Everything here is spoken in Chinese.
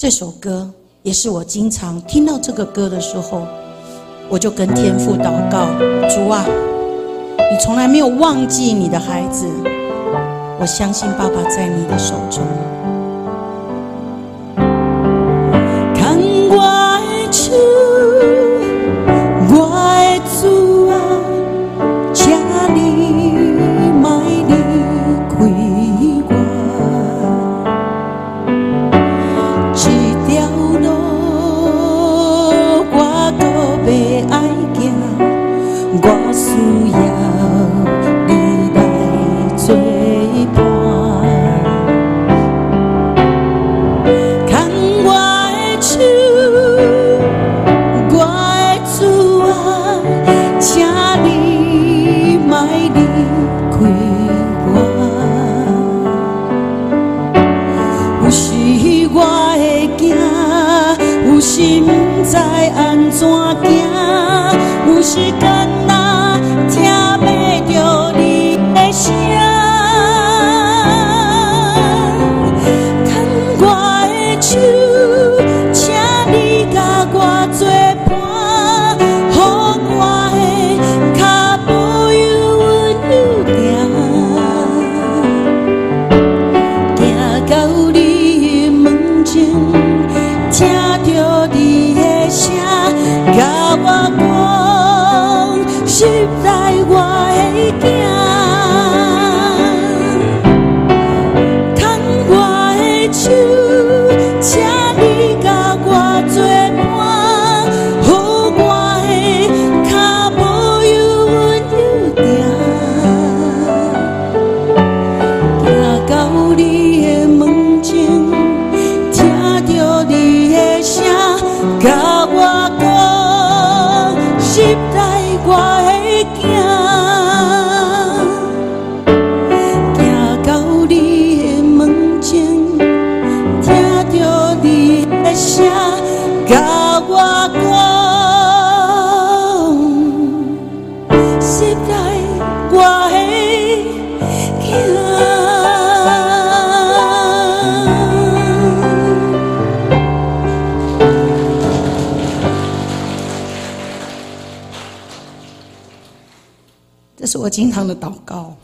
这首歌也是我经常听到这个歌的时候我就跟天父祷告主啊你从来没有忘记你的孩子我相信爸爸在你的手中。看我的手我的祖啊请你要离开我有时我会惊有时知安怎行 you. 这是我经常的祷告。